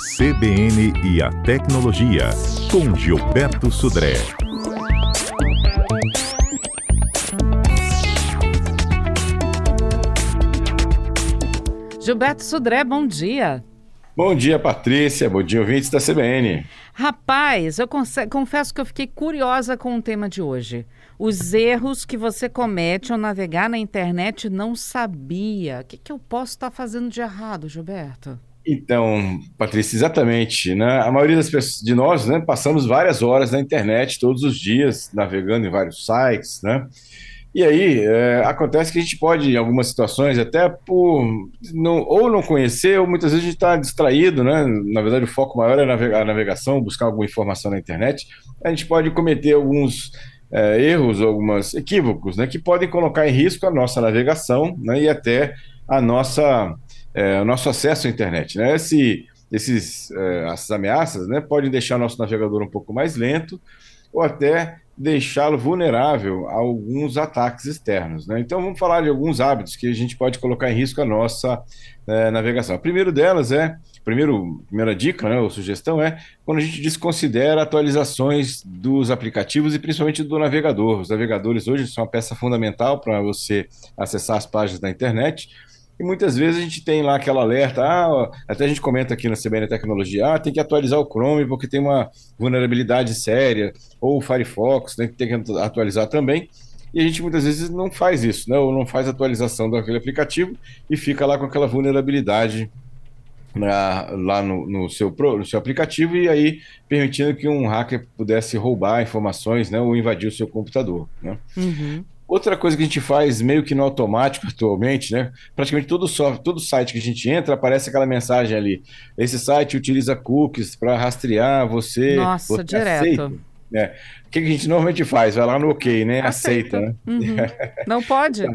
CBN e a Tecnologia, com Gilberto Sudré. Gilberto Sudré, bom dia. Bom dia, Patrícia. Bom dia, ouvintes da CBN. Rapaz, eu confesso que eu fiquei curiosa com o tema de hoje. Os erros que você comete ao navegar na internet e não sabia. O que, que eu posso estar fazendo de errado, Gilberto? Então, Patrícia, exatamente. Né? A maioria das pessoas, de nós né, passamos várias horas na internet todos os dias, navegando em vários sites, né? E aí, é, acontece que a gente pode, em algumas situações, até por não, ou não conhecer, ou muitas vezes a gente está distraído, né? Na verdade, o foco maior é a navegação, buscar alguma informação na internet. A gente pode cometer alguns é, erros, alguns equívocos, né? Que podem colocar em risco a nossa navegação né, e até a nossa, é, o nosso acesso à internet. Né? Esse, esses, é, essas ameaças né, podem deixar nosso navegador um pouco mais lento ou até deixá-lo vulnerável a alguns ataques externos. Né? Então, vamos falar de alguns hábitos que a gente pode colocar em risco a nossa é, navegação. O primeiro delas é, primeiro, primeira dica né, ou sugestão é quando a gente desconsidera atualizações dos aplicativos e principalmente do navegador. Os navegadores hoje são uma peça fundamental para você acessar as páginas da internet. E muitas vezes a gente tem lá aquela alerta, ah, até a gente comenta aqui na CBN Tecnologia, ah, tem que atualizar o Chrome porque tem uma vulnerabilidade séria, ou o Firefox, né, tem que atualizar também. E a gente muitas vezes não faz isso, né, ou não faz atualização daquele aplicativo e fica lá com aquela vulnerabilidade na, lá no, no, seu, no seu aplicativo e aí permitindo que um hacker pudesse roubar informações né, ou invadir o seu computador. Né? Uhum. Outra coisa que a gente faz meio que no automático atualmente, né? Praticamente todo software, todo site que a gente entra, aparece aquela mensagem ali. Esse site utiliza cookies para rastrear você. Nossa, você direto. Aceita. É. O que a gente normalmente faz? Vai lá no OK, né? Aceita, aceita né? Uhum. Não pode.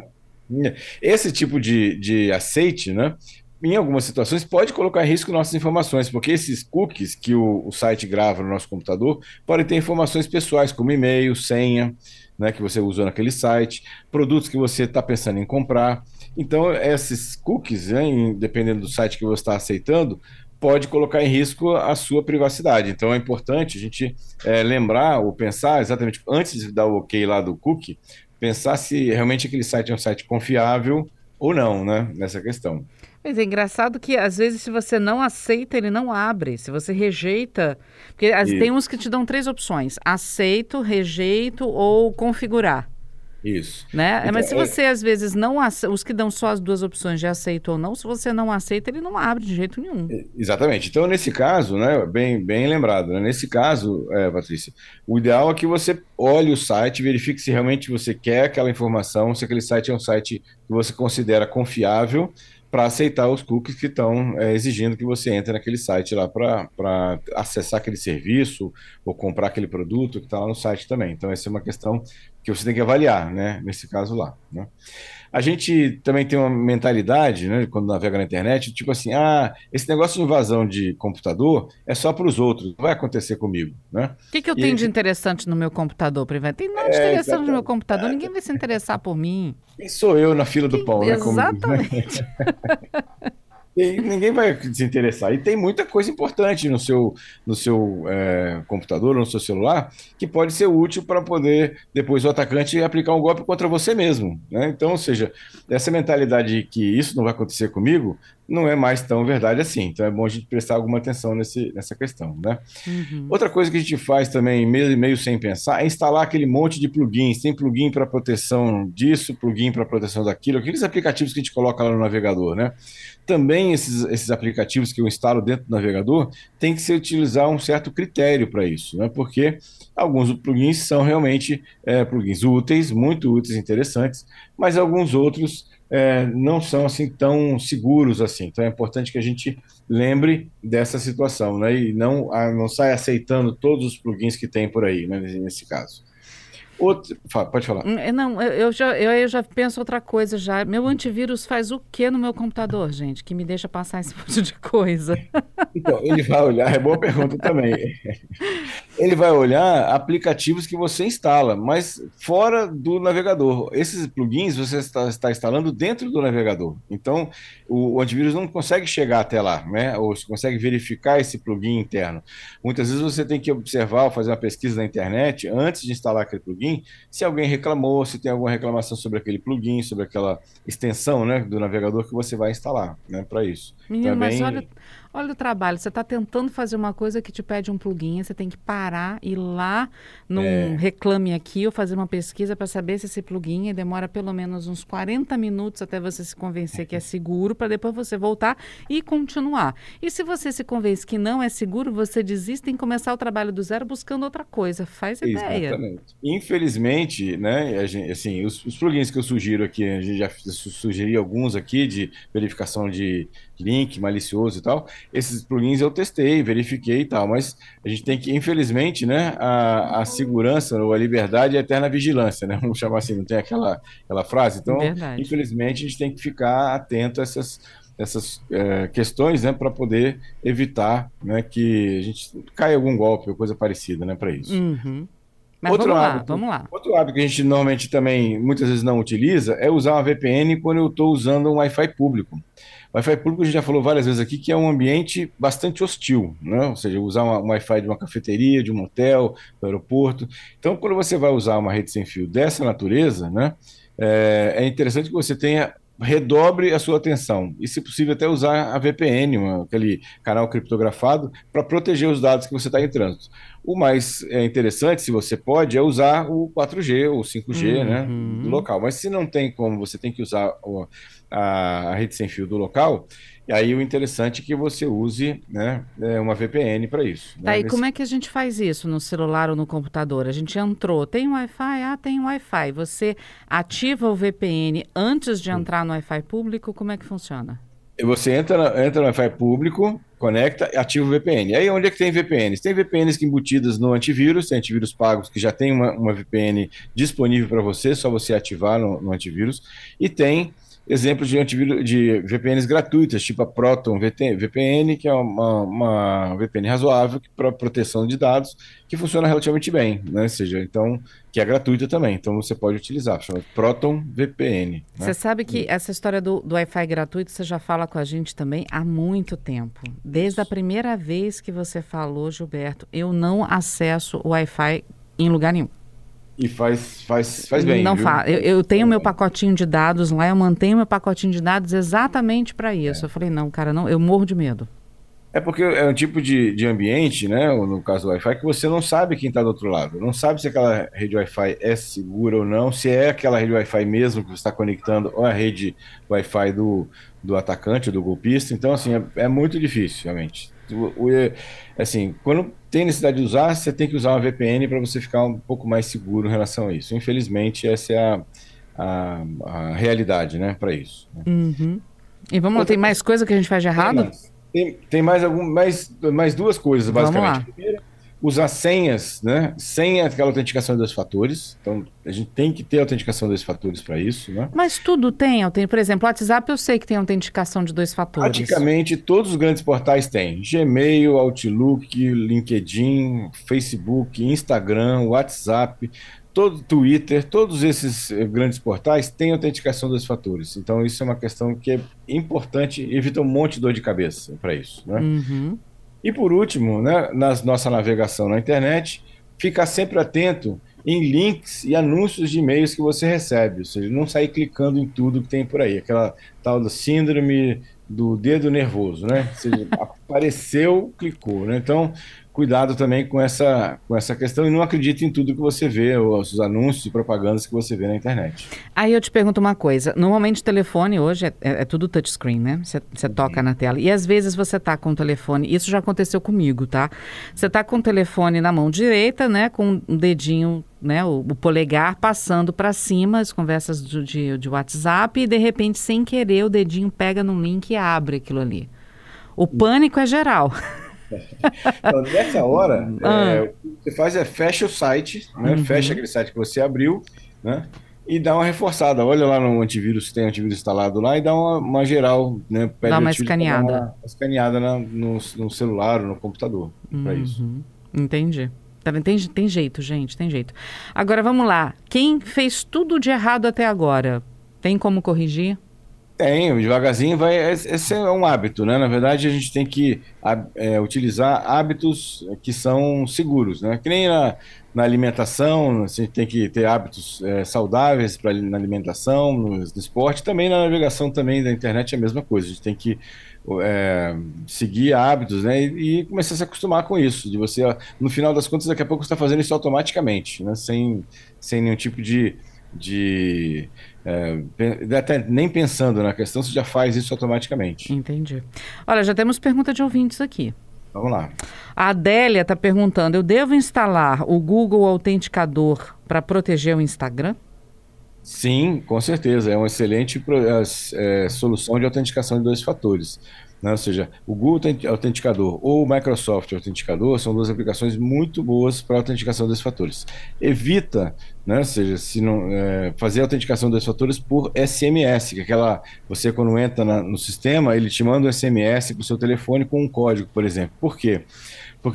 Esse tipo de, de aceite, né? Em algumas situações pode colocar em risco nossas informações, porque esses cookies que o, o site grava no nosso computador podem ter informações pessoais, como e-mail, senha né, que você usou naquele site, produtos que você está pensando em comprar. Então, esses cookies, né, dependendo do site que você está aceitando, pode colocar em risco a sua privacidade. Então, é importante a gente é, lembrar ou pensar exatamente antes de dar o OK lá do cookie, pensar se realmente aquele site é um site confiável ou não, né, nessa questão. Mas é engraçado que às vezes se você não aceita, ele não abre. Se você rejeita, porque as, tem uns que te dão três opções: aceito, rejeito ou configurar. Isso. Né? Então, Mas se é você é... às vezes não aceita, os que dão só as duas opções de aceito ou não, se você não aceita, ele não abre de jeito nenhum. Exatamente. Então, nesse caso, né, bem, bem lembrado, né? nesse caso, é, Patrícia, o ideal é que você olhe o site, verifique se realmente você quer aquela informação, se aquele site é um site que você considera confiável para aceitar os cookies que estão é, exigindo que você entre naquele site lá para acessar aquele serviço ou comprar aquele produto que está lá no site também. Então, essa é uma questão que você tem que avaliar, né, nesse caso lá. Né? A gente também tem uma mentalidade, né, quando navega na internet, tipo assim, ah, esse negócio de invasão de computador é só para os outros, não vai acontecer comigo, né? O que, que eu e tenho de interessante no meu computador, Privado? Tem nada de é, interessante no meu computador, ninguém vai se interessar por mim. Quem sou eu na fila do pão, né? Exatamente. E ninguém vai se interessar. E tem muita coisa importante no seu, no seu é, computador, no seu celular, que pode ser útil para poder depois o atacante aplicar um golpe contra você mesmo. Né? Então, ou seja, essa mentalidade de que isso não vai acontecer comigo não é mais tão verdade assim. Então é bom a gente prestar alguma atenção nesse, nessa questão. Né? Uhum. Outra coisa que a gente faz também, meio, meio sem pensar, é instalar aquele monte de plugins. Tem plugin para proteção disso, plugin para proteção daquilo, aqueles aplicativos que a gente coloca lá no navegador. Né? Também esses, esses aplicativos que eu instalo dentro do navegador tem que se utilizar um certo critério para isso, né? porque alguns plugins são realmente é, plugins úteis, muito úteis, interessantes, mas alguns outros é, não são assim tão seguros assim. Então é importante que a gente lembre dessa situação, né? E não, não saia aceitando todos os plugins que tem por aí, né, nesse caso. Outro, pode falar. Hum, não, eu já, eu, eu já penso outra coisa já. Meu antivírus faz o que no meu computador, gente, que me deixa passar esse monte de coisa? Então, ele vai olhar, é boa pergunta também. ele vai olhar aplicativos que você instala, mas fora do navegador. Esses plugins você está, está instalando dentro do navegador. Então, o, o, antivírus não consegue chegar até lá, né? Ou consegue verificar esse plugin interno. Muitas vezes você tem que observar ou fazer uma pesquisa na internet antes de instalar aquele plugin, se alguém reclamou, se tem alguma reclamação sobre aquele plugin, sobre aquela extensão, né, do navegador que você vai instalar, né, para isso. Menino, então, é bem... mas olha Olha o trabalho, você está tentando fazer uma coisa que te pede um plugin, você tem que parar, ir lá num é. reclame aqui ou fazer uma pesquisa para saber se esse plugin demora pelo menos uns 40 minutos até você se convencer que é seguro, para depois você voltar e continuar. E se você se convence que não é seguro, você desiste em começar o trabalho do zero buscando outra coisa. Faz ideia. Exatamente. Infelizmente, né, gente, assim, os, os plugins que eu sugiro aqui, a gente já sugeri alguns aqui de verificação de link malicioso e tal. Esses plugins eu testei, verifiquei e tal, mas a gente tem que, infelizmente, né, a, a segurança ou a liberdade é eterna vigilância, né? Vamos chamar assim, não tem aquela, aquela frase? Então, Verdade. infelizmente, a gente tem que ficar atento a essas, essas é, questões, né, para poder evitar né, que a gente caia algum golpe ou coisa parecida, né, para isso. Uhum. Mas outro vamos hábito, lá, vamos lá. Outro hábito que a gente normalmente também muitas vezes não utiliza é usar uma VPN quando eu estou usando um Wi-Fi público. Wi-Fi público a gente já falou várias vezes aqui que é um ambiente bastante hostil, né? ou seja, usar um Wi-Fi de uma cafeteria, de um hotel, do aeroporto. Então, quando você vai usar uma rede sem fio dessa natureza, né, é, é interessante que você tenha redobre a sua atenção e, se possível, até usar a VPN, aquele canal criptografado, para proteger os dados que você está entrando. O mais é, interessante, se você pode, é usar o 4G ou 5G uhum. né, do local. Mas se não tem como, você tem que usar a, rede sem fio do local, e aí o interessante é que você use né, é, uma VPN para isso. Tá, né? e Nesse... como é que a gente faz isso no celular ou no computador? A gente entrou, tem Wi-Fi? Ah, tem Wi-Fi. Você ativa o VPN antes de entrar no Wi-Fi público? Como é que funciona? Você entra, entra no Wi-Fi público, conecta e ativa o VPN. Aí onde é que tem VPNs? Tem VPNs que embutidas no antivírus, tem antivírus pagos que já tem uma, uma VPN disponível para você, só você ativar no, no antivírus. E tem exemplos de, antivírus, de VPNs gratuitas, tipo a Proton VPN, que é uma, uma VPN razoável para proteção de dados, que funciona relativamente bem, né? Ou seja, então, que é gratuita também, então você pode utilizar, chama Proton VPN. Né? Você sabe que essa história do, do Wi-Fi gratuito, você já fala com a gente também há muito tempo. Desde a primeira vez que você falou, Gilberto, eu não acesso o Wi-Fi em lugar nenhum. E faz, faz, faz bem. Não faz. Eu, eu, tenho meu pacotinho de dados lá, eu mantenho meu pacotinho de dados exatamente para isso. É. Eu falei, não, cara, não, eu morro de medo. É porque é um tipo de, de ambiente, né? No caso do Wi-Fi, que você não sabe quem está do outro lado. Não sabe se aquela rede Wi-Fi é segura ou não, se é aquela rede Wi-Fi mesmo que você está conectando ou a rede Wi-Fi do, do atacante, do golpista. Então, assim, é, é muito difícil, realmente. O, o, assim, quando tem necessidade de usar, você tem que usar uma VPN para você ficar um pouco mais seguro em relação a isso. Infelizmente, essa é a, a, a realidade, né, para isso. Né? Uhum. E vamos lá, tem mais coisa que a gente faz de errado? Tem, tem mais, algum, mais, mais duas coisas, basicamente. Primeiro, usar senhas, né? Sem aquela autenticação de dois fatores. Então, a gente tem que ter autenticação de dois fatores para isso, né? Mas tudo tem, por exemplo, o WhatsApp eu sei que tem autenticação de dois fatores. Praticamente todos os grandes portais têm. Gmail, Outlook, LinkedIn, Facebook, Instagram, WhatsApp, todo Twitter, todos esses eh, grandes portais têm autenticação dos fatores. Então, isso é uma questão que é importante evita um monte de dor de cabeça para isso, né? Uhum. E por último, né, na nossa navegação na internet, ficar sempre atento em links e anúncios de e-mails que você recebe, ou seja, não sair clicando em tudo que tem por aí, aquela tal da síndrome do dedo nervoso, né? Ou seja, apareceu, clicou, né? Então, cuidado também com essa, com essa questão e não acredite em tudo que você vê, os anúncios e propagandas que você vê na internet. Aí eu te pergunto uma coisa: normalmente o telefone hoje é, é, é tudo touchscreen, né? Você toca na tela. E às vezes você tá com o telefone, isso já aconteceu comigo, tá? Você tá com o telefone na mão direita, né? Com um dedinho né, o, o, polegar passando para cima as conversas do, de, de WhatsApp e de repente, sem querer, o dedinho pega no link e abre aquilo ali. O pânico é geral. Então, nessa hora, ah. é, o que você faz é fecha o site, né? Uhum. fecha aquele site que você abriu, né? E dá uma reforçada. Olha lá no antivírus, tem antivírus instalado lá e dá uma, uma geral, né? Pede dá uma escaneada. Uma, uma escaneada na, no, no, celular ou no computador, uhum. para isso. Entendi. Tá tem, tem jeito, gente, tem jeito. Agora vamos lá. Quem fez tudo de errado até agora, tem como corrigir? Tem, devagarzinho vai. Esse é um hábito, né? Na verdade, a gente tem que é, utilizar hábitos que são seguros, né? Que nem na, na alimentação, a gente tem que ter hábitos é, saudáveis para na alimentação, no, no, esporte, também na navegação também da internet é a mesma coisa. A gente tem que é, seguir hábitos, né? E, e, começar a se acostumar com isso. De você, no final das contas, daqui a pouco você está fazendo isso automaticamente, né? Sem, sem nenhum tipo de de é, até nem pensando na questão, você já faz isso automaticamente. Entendi. Olha, já temos pergunta de ouvintes aqui. Vamos lá. A Adélia está perguntando: eu devo instalar o Google Autenticador para proteger o Instagram? Sim, com certeza. É uma excelente é, solução de autenticação de dois fatores. Né? Ou seja, o Google Autenticador ou o Microsoft Autenticador são duas aplicações muito boas para autenticação desses fatores. Evita, né? ou seja, se não, é, fazer a autenticação desses fatores por SMS, que é aquela, você quando entra na, no sistema, ele te manda um SMS para o seu telefone com um código, por exemplo. Por quê? Porque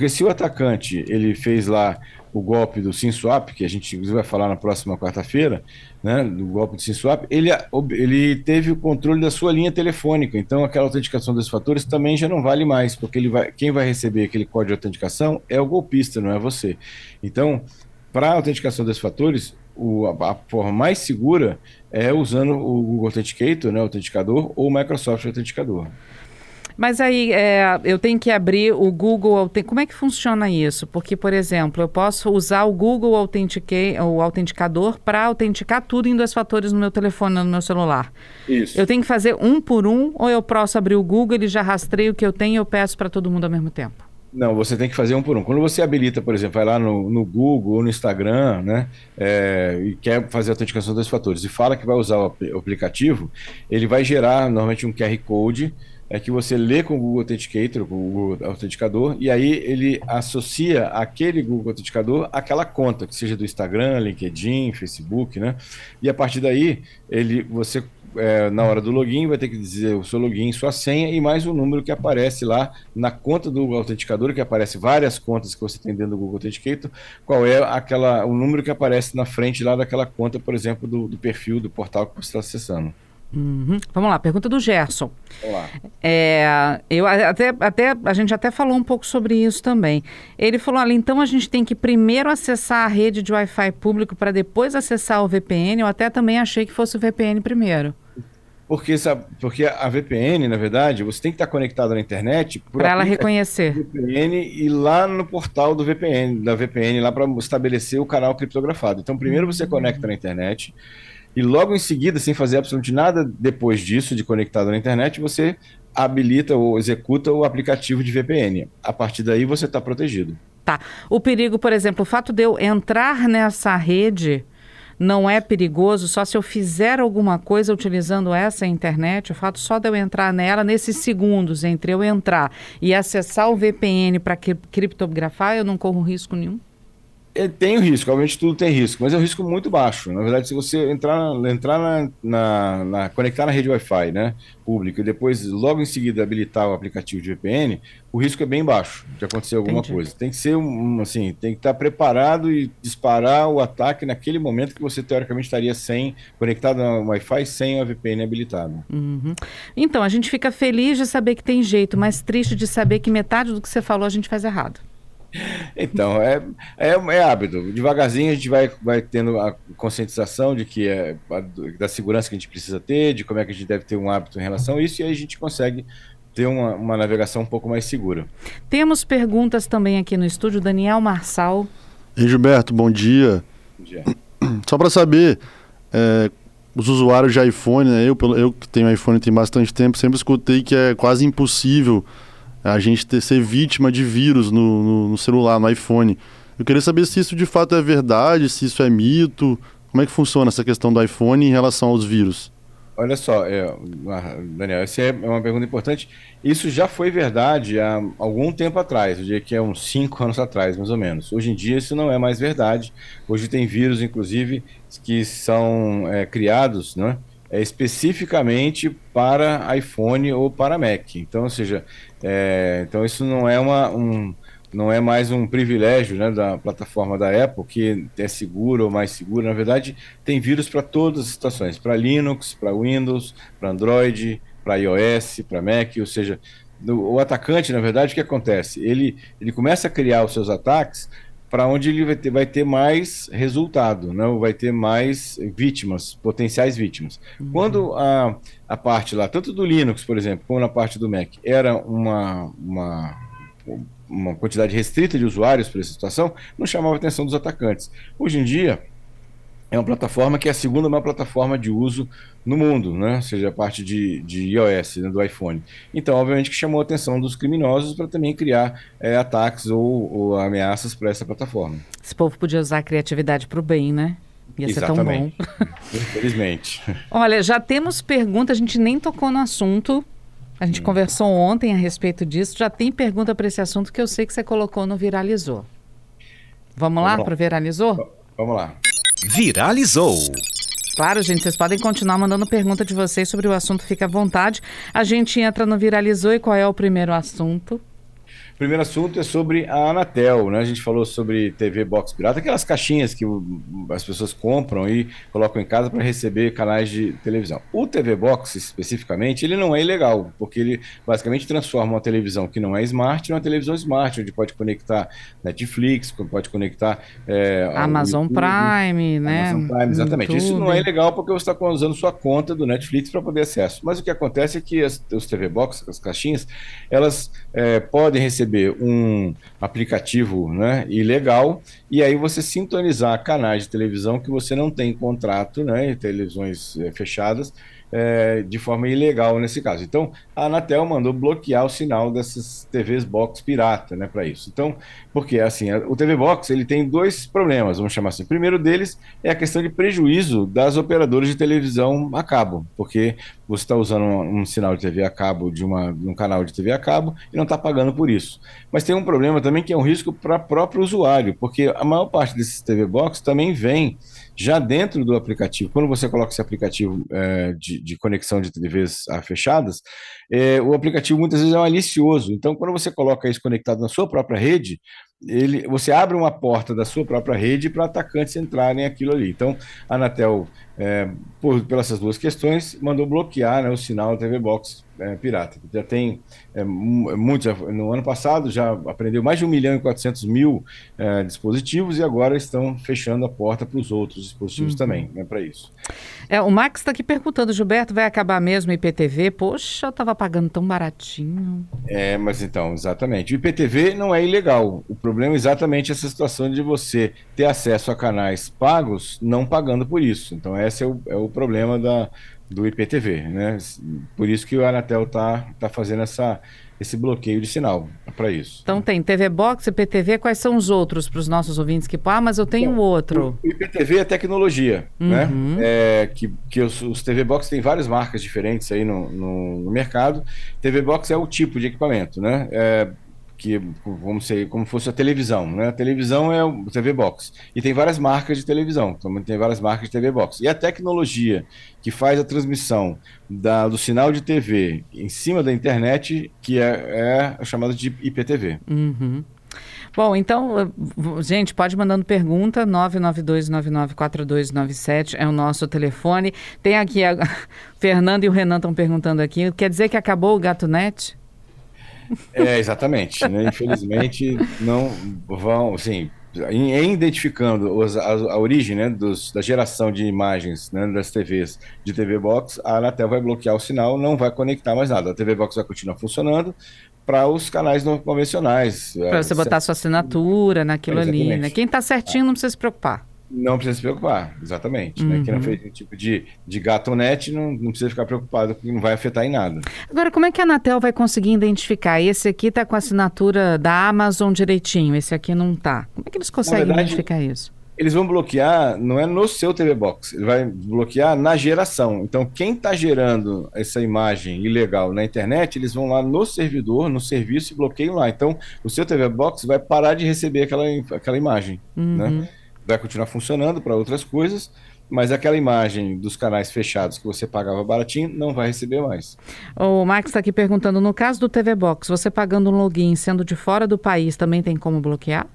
se o atacante ele fez lá o golpe do SimSwap, que a gente vai falar na próxima quarta-feira, né, do golpe do SimSwap, ele, ele teve o controle da sua linha telefônica. Então, aquela autenticação desses fatores também já não vale mais, porque ele vai, quem vai receber aquele código de autenticação é o golpista, não é você. Então, para a autenticação desses fatores, o, a, a, forma mais segura é usando o Google Authenticator, né, o autenticador, ou o Microsoft Autenticador. Mas aí é, eu tenho que abrir o Google Como é que funciona isso? Porque, por exemplo, eu posso usar o Google Authenticate, o autenticador para autenticar tudo em dois fatores no meu telefone, no meu celular. Isso. Eu tenho que fazer um por um ou eu posso abrir o Google, ele já rastreia o que eu tenho e eu peço para todo mundo ao mesmo tempo? Não, você tem que fazer um por um. Quando você habilita, por exemplo, vai lá no, no Google ou no Instagram, né, é, e quer fazer a autenticação dos fatores e fala que vai usar o aplicativo, ele vai gerar normalmente um QR Code é que você lê com o Google Authenticator, com o Google Autenticador, e aí ele associa aquele Google Autenticador àquela conta, que seja do Instagram, LinkedIn, Facebook, né? E a partir daí, ele, você, é, na hora do login, vai ter que dizer o seu login, sua senha e mais o número que aparece lá na conta do Google Autenticador, que aparece várias contas que você tem dentro do Google Authenticator, qual é aquela, o número que aparece na frente lá daquela conta, por exemplo, do, do perfil, do portal que você está acessando. Uhum. Vamos lá, pergunta do Gerson. Olá. É, eu até, até a gente até falou um pouco sobre isso também. Ele falou ali, então a gente tem que primeiro acessar a rede de Wi-Fi público para depois acessar o VPN. Eu até também achei que fosse o VPN primeiro. Porque, sabe, porque a VPN, na verdade, você tem que estar conectado na internet para ela reconhecer. VPN e lá no portal do VPN, da VPN lá para estabelecer o canal criptografado. Então, primeiro você conecta na internet e logo em seguida, sem fazer absolutamente nada depois disso, de conectado na internet, você habilita ou executa o aplicativo de VPN. A partir daí você está protegido. Tá. O perigo, por exemplo, o fato de eu entrar nessa rede não é perigoso só se eu fizer alguma coisa utilizando essa internet, o fato só de eu entrar nela, nesses segundos entre eu entrar e acessar o VPN para criptografar, eu não corro risco nenhum? É, tem o risco, obviamente tudo tem risco, mas é um risco muito baixo. Na verdade, se você entrar, entrar na, na, na conectar na rede Wi-Fi, né, pública, e depois logo em seguida habilitar o aplicativo de VPN, o risco é bem baixo de acontecer alguma Entendi. coisa. Tem que ser um, assim, tem que estar preparado e disparar o ataque naquele momento que você teoricamente estaria sem conectado no Wi-Fi sem a VPN habilitada. Uhum. Então a gente fica feliz de saber que tem jeito, mas triste de saber que metade do que você falou a gente faz errado. Então, é, é, é, hábito. Devagarzinho a gente vai, vai tendo a conscientização de que é da segurança que a gente precisa ter, de como é que a gente deve ter um hábito em relação a isso, e aí a gente consegue ter uma, uma navegação um pouco mais segura. Temos perguntas também aqui no estúdio. Daniel Marçal. Ei, Gilberto, bom dia. Bom dia. Só para saber, é, os usuários de iPhone, né, eu, eu que tenho iPhone tem bastante tempo, sempre escutei que é quase impossível a gente ter, ser vítima de vírus no, no, no, celular, no iPhone. Eu queria saber se isso de fato é verdade, se isso é mito. Como é que funciona essa questão do iPhone em relação aos vírus? Olha só, é, Daniel, essa é uma pergunta importante. Isso já foi verdade há algum tempo atrás, eu diria que é uns 5 anos atrás, mais ou menos. Hoje em dia isso não é mais verdade. Hoje tem vírus, inclusive, que são é, criados, né? é, especificamente para iPhone ou para Mac. Então, ou seja, é, então isso não é uma, um, não é mais um privilégio né, da plataforma da Apple, que é segura ou mais segura. Na verdade, tem vírus para todas as situações: para Linux, para Windows, para Android, para iOS, para Mac. Ou seja, o atacante, na verdade, o que acontece? Ele, ele começa a criar os seus ataques para onde ele vai ter, vai ter mais resultado, né? vai ter mais vítimas, potenciais vítimas. Uhum. Quando a, a parte lá, tanto do Linux, por exemplo, como na parte do Mac, era uma, uma, uma quantidade restrita de usuários para essa situação, não chamava a atenção dos atacantes. Hoje em dia, é uma plataforma que é a segunda maior plataforma de uso no mundo, né? Ou seja, a parte de, de iOS, né? do iPhone. Então, obviamente, que chamou a atenção dos criminosos para também criar é, ataques ou, ou ameaças para essa plataforma. Esse povo podia usar a criatividade para o bem, né? Ia Exatamente. ser tão bom. Infelizmente. Olha, já temos pergunta, a gente nem tocou no assunto. A gente hum. conversou ontem a respeito disso. Já tem pergunta para esse assunto que eu sei que você colocou no Viralizou. Vamos, Vamos lá, lá. para Viralizou? Vamos lá. Viralizou. Claro, gente, vocês podem continuar mandando pergunta de vocês sobre o assunto, fica à vontade. A gente entra no Viralizou e qual é o primeiro assunto? Primeiro assunto é sobre a Anatel, né? A gente falou sobre TV Box Pirata, aquelas caixinhas que as pessoas compram e colocam em casa para receber canais de televisão. O TV Box, especificamente, ele não é ilegal, porque ele basicamente transforma uma televisão que não é smart em uma televisão smart, onde pode conectar Netflix, pode conectar é, Amazon YouTube, Prime, né? Amazon Prime, exatamente. YouTube. Isso não é ilegal porque você está usando sua conta do Netflix para poder acesso. Mas o que acontece é que as, os TV Box, as caixinhas, elas é, podem receber receber um aplicativo né, ilegal e aí você sintonizar canais de televisão que você não tem contrato, né, televisões é, fechadas, é, de forma ilegal nesse caso. Então, a Anatel mandou bloquear o sinal dessas TVs box pirata, né, para isso. Então, porque assim, o TV Box ele tem dois problemas, vamos chamar assim. O primeiro deles é a questão de prejuízo das operadoras de televisão a cabo, porque você está usando um, um, sinal de TV a cabo de, uma, um canal de TV a cabo e não está pagando por isso. Mas tem um problema também que é um risco para o próprio usuário, porque a maior parte desses TV Box também vem já dentro do aplicativo, quando você coloca esse aplicativo é, de, de, conexão de TVs fechadas, é, o aplicativo muitas vezes é malicioso. Então, quando você coloca isso conectado na sua própria rede, ele, você abre uma porta da sua própria rede para atacantes entrarem aquilo ali. Então, a Anatel, é, por, pelas duas questões, mandou bloquear né, o sinal TV Box é, pirata. Já tem é, muitos, no ano passado já aprendeu mais de 1 milhão e 400 mil é, dispositivos e agora estão fechando a porta para os outros dispositivos uhum. também, né, para isso. É, o Max está aqui perguntando, Gilberto, vai acabar mesmo o IPTV? Poxa, eu estava pagando tão baratinho. É, mas então, exatamente. O IPTV não é ilegal. O problema é exatamente essa situação de você ter acesso a canais pagos não pagando por isso. Então, esse é o, é o problema da, do IPTV, né? Por isso que o Anatel está tá fazendo essa, esse bloqueio de sinal para isso. Então tem TV Box, IPTV, quais são os outros para os nossos ouvintes que, ah, mas eu tenho então, outro. O IPTV é tecnologia, né? uhum. né? É, que que os, os, TV Box tem várias marcas diferentes aí no, no, no, mercado. TV Box é o tipo de equipamento, né? É, que como se como fosse a televisão, né? A televisão é o TV Box e tem várias marcas de televisão, também tem várias marcas de TV Box. E a tecnologia que faz a transmissão da, do sinal de TV em cima da internet, que é, é chamada de IPTV. Uhum. Bom, então, gente, pode mandando pergunta, 992994297 é o nosso telefone. Tem aqui, a Fernando e o Renan estão perguntando aqui, quer dizer que acabou o Gato Net? É, exatamente. Né? Infelizmente, não vão, assim, em, identificando os, a, a, origem né, dos, da geração de imagens né, das TVs de TV Box, a Anatel vai bloquear o sinal, não vai conectar mais nada. A TV Box vai continuar funcionando para os canais não convencionais. Para você botar sua assinatura naquilo é, ali. Né? Quem está certinho não precisa se preocupar. Não precisa se preocupar, exatamente. Uhum. Né? Quem não uhum. fez um tipo de, de gatonete não, não precisa ficar preocupado, porque não vai afetar em nada. Agora, como é que a Anatel vai conseguir identificar? Esse aqui está com a assinatura da Amazon direitinho, esse aqui não está. Como é que eles conseguem verdade, identificar isso? Eles vão bloquear, não é no seu TV Box, ele vai bloquear na geração. Então, quem está gerando essa imagem ilegal na internet, eles vão lá no servidor, no serviço e bloqueiam lá. Então, o seu TV Box vai parar de receber aquela, aquela imagem, né? uhum. né? Vai continuar funcionando para outras coisas, mas aquela imagem dos canais fechados que você pagava baratinho não vai receber mais. O Max está aqui perguntando: no caso do TV Box, você pagando um login sendo de fora do país, também tem como bloquear?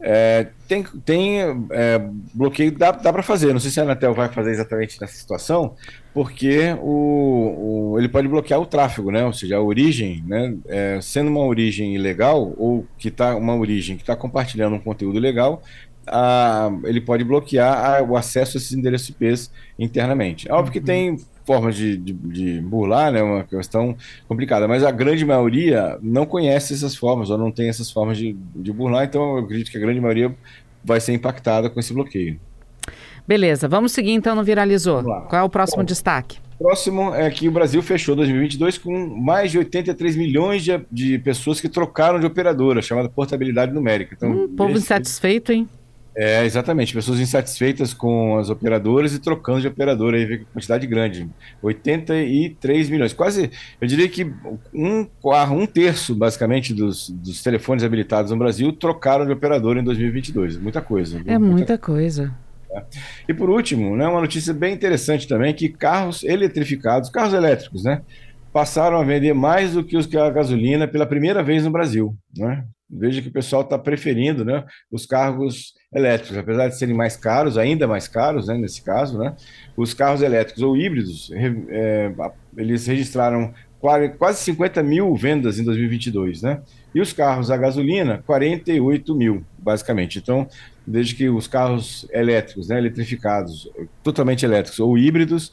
É, tem tem é, bloqueio, dá, dá para fazer. Não sei se a Anatel vai fazer exatamente nessa situação, porque o, o ele pode bloquear o tráfego, né? Ou seja, a origem, né? É, sendo uma origem ilegal ou que está uma origem que está compartilhando um conteúdo ilegal, a, ele pode bloquear a, o acesso a esses endereços IPs internamente. É óbvio que uhum. tem formas de, de, de, burlar, né, uma questão complicada, mas a grande maioria não conhece essas formas ou não tem essas formas de, de burlar, então eu acredito que a grande maioria vai ser impactada com esse bloqueio. Beleza, vamos seguir então no Viralizou. Qual é o próximo Bom, destaque? Próximo é que o Brasil fechou 2022 com mais de 83 milhões de, de pessoas que trocaram de operadora, chamada portabilidade numérica. Então, hum, povo esse... insatisfeito, hein? É, exatamente. Pessoas insatisfeitas com as operadoras e trocando de operadora. Aí vê quantidade grande. 83 milhões. Quase, eu diria que um, um terço, basicamente, dos, dos telefones habilitados no Brasil trocaram de operadora em 2022. Muita coisa. É muita, muita coisa. É. E por último, né, uma notícia bem interessante também, que carros eletrificados, carros elétricos, né? Passaram a vender mais do que os que a gasolina pela primeira vez no Brasil. Né? Veja que o pessoal está preferindo né, os carros elétricos, apesar de serem mais caros, ainda mais caros, né, nesse caso, né, os carros elétricos ou híbridos, é, eles registraram quase 50 mil vendas em 2022, né? E os carros a gasolina, 48 mil, basicamente. Então, desde que os carros elétricos, né, eletrificados, totalmente elétricos ou híbridos,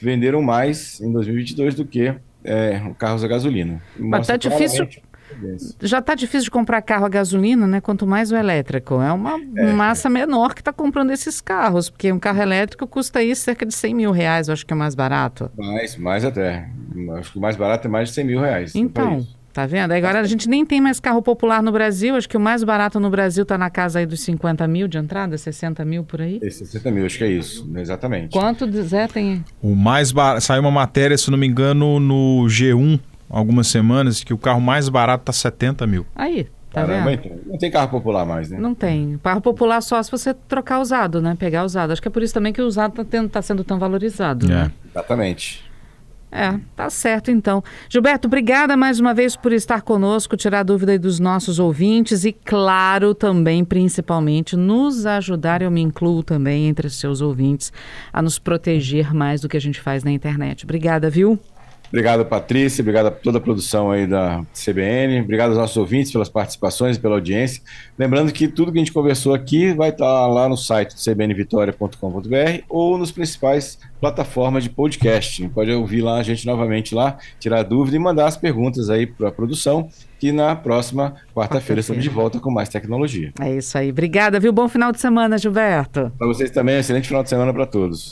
venderam mais em 2022 do que é, carros a gasolina. Mas tá difícil já está difícil de comprar carro a gasolina, né? Quanto mais o elétrico. É uma é. massa menor que está comprando esses carros, porque um carro elétrico custa aí cerca de 100 mil reais, eu acho que é o mais barato. Mais, mais até. Acho que o mais barato é mais de 100 mil reais. Então, tá vendo? Agora a gente nem tem mais carro popular no Brasil, acho que o mais barato no Brasil está na casa aí dos 50 mil de entrada, 60 mil por aí. É 60 mil, acho que é isso, exatamente. Quanto, Zé, tem? O mais barato, saiu uma matéria, se não me engano, no G1, algumas semanas que o carro mais barato tá 70 mil. Aí, tá Caramba, vendo? Então, não tem carro popular mais, né? Não tem. Carro popular só se você trocar usado, né? Pegar usado. Acho que é por isso também que o usado tá, tendo, tá sendo tão valorizado, né? é. né? Exatamente. É, tá certo então. Gilberto, obrigada mais uma vez por estar conosco, tirar dúvida aí dos nossos ouvintes e, claro, também, principalmente, nos ajudar, eu me incluo também entre os seus ouvintes, a nos proteger mais do que a gente faz na internet. Obrigada, viu? Obrigado, Patrícia. Obrigado a toda a produção aí da CBN. Obrigado aos nossos ouvintes pelas participações e pela audiência. Lembrando que tudo que a gente conversou aqui vai estar lá no site cbnvitoria.com.br ou nos principais plataformas de podcast. Pode ouvir lá a gente novamente lá, tirar dúvida e mandar as perguntas aí para a produção, que na próxima quarta-feira estamos de volta com mais tecnologia. É isso aí. Obrigada, viu? Bom final de semana, Gilberto. Para vocês também, excelente final de semana para todos.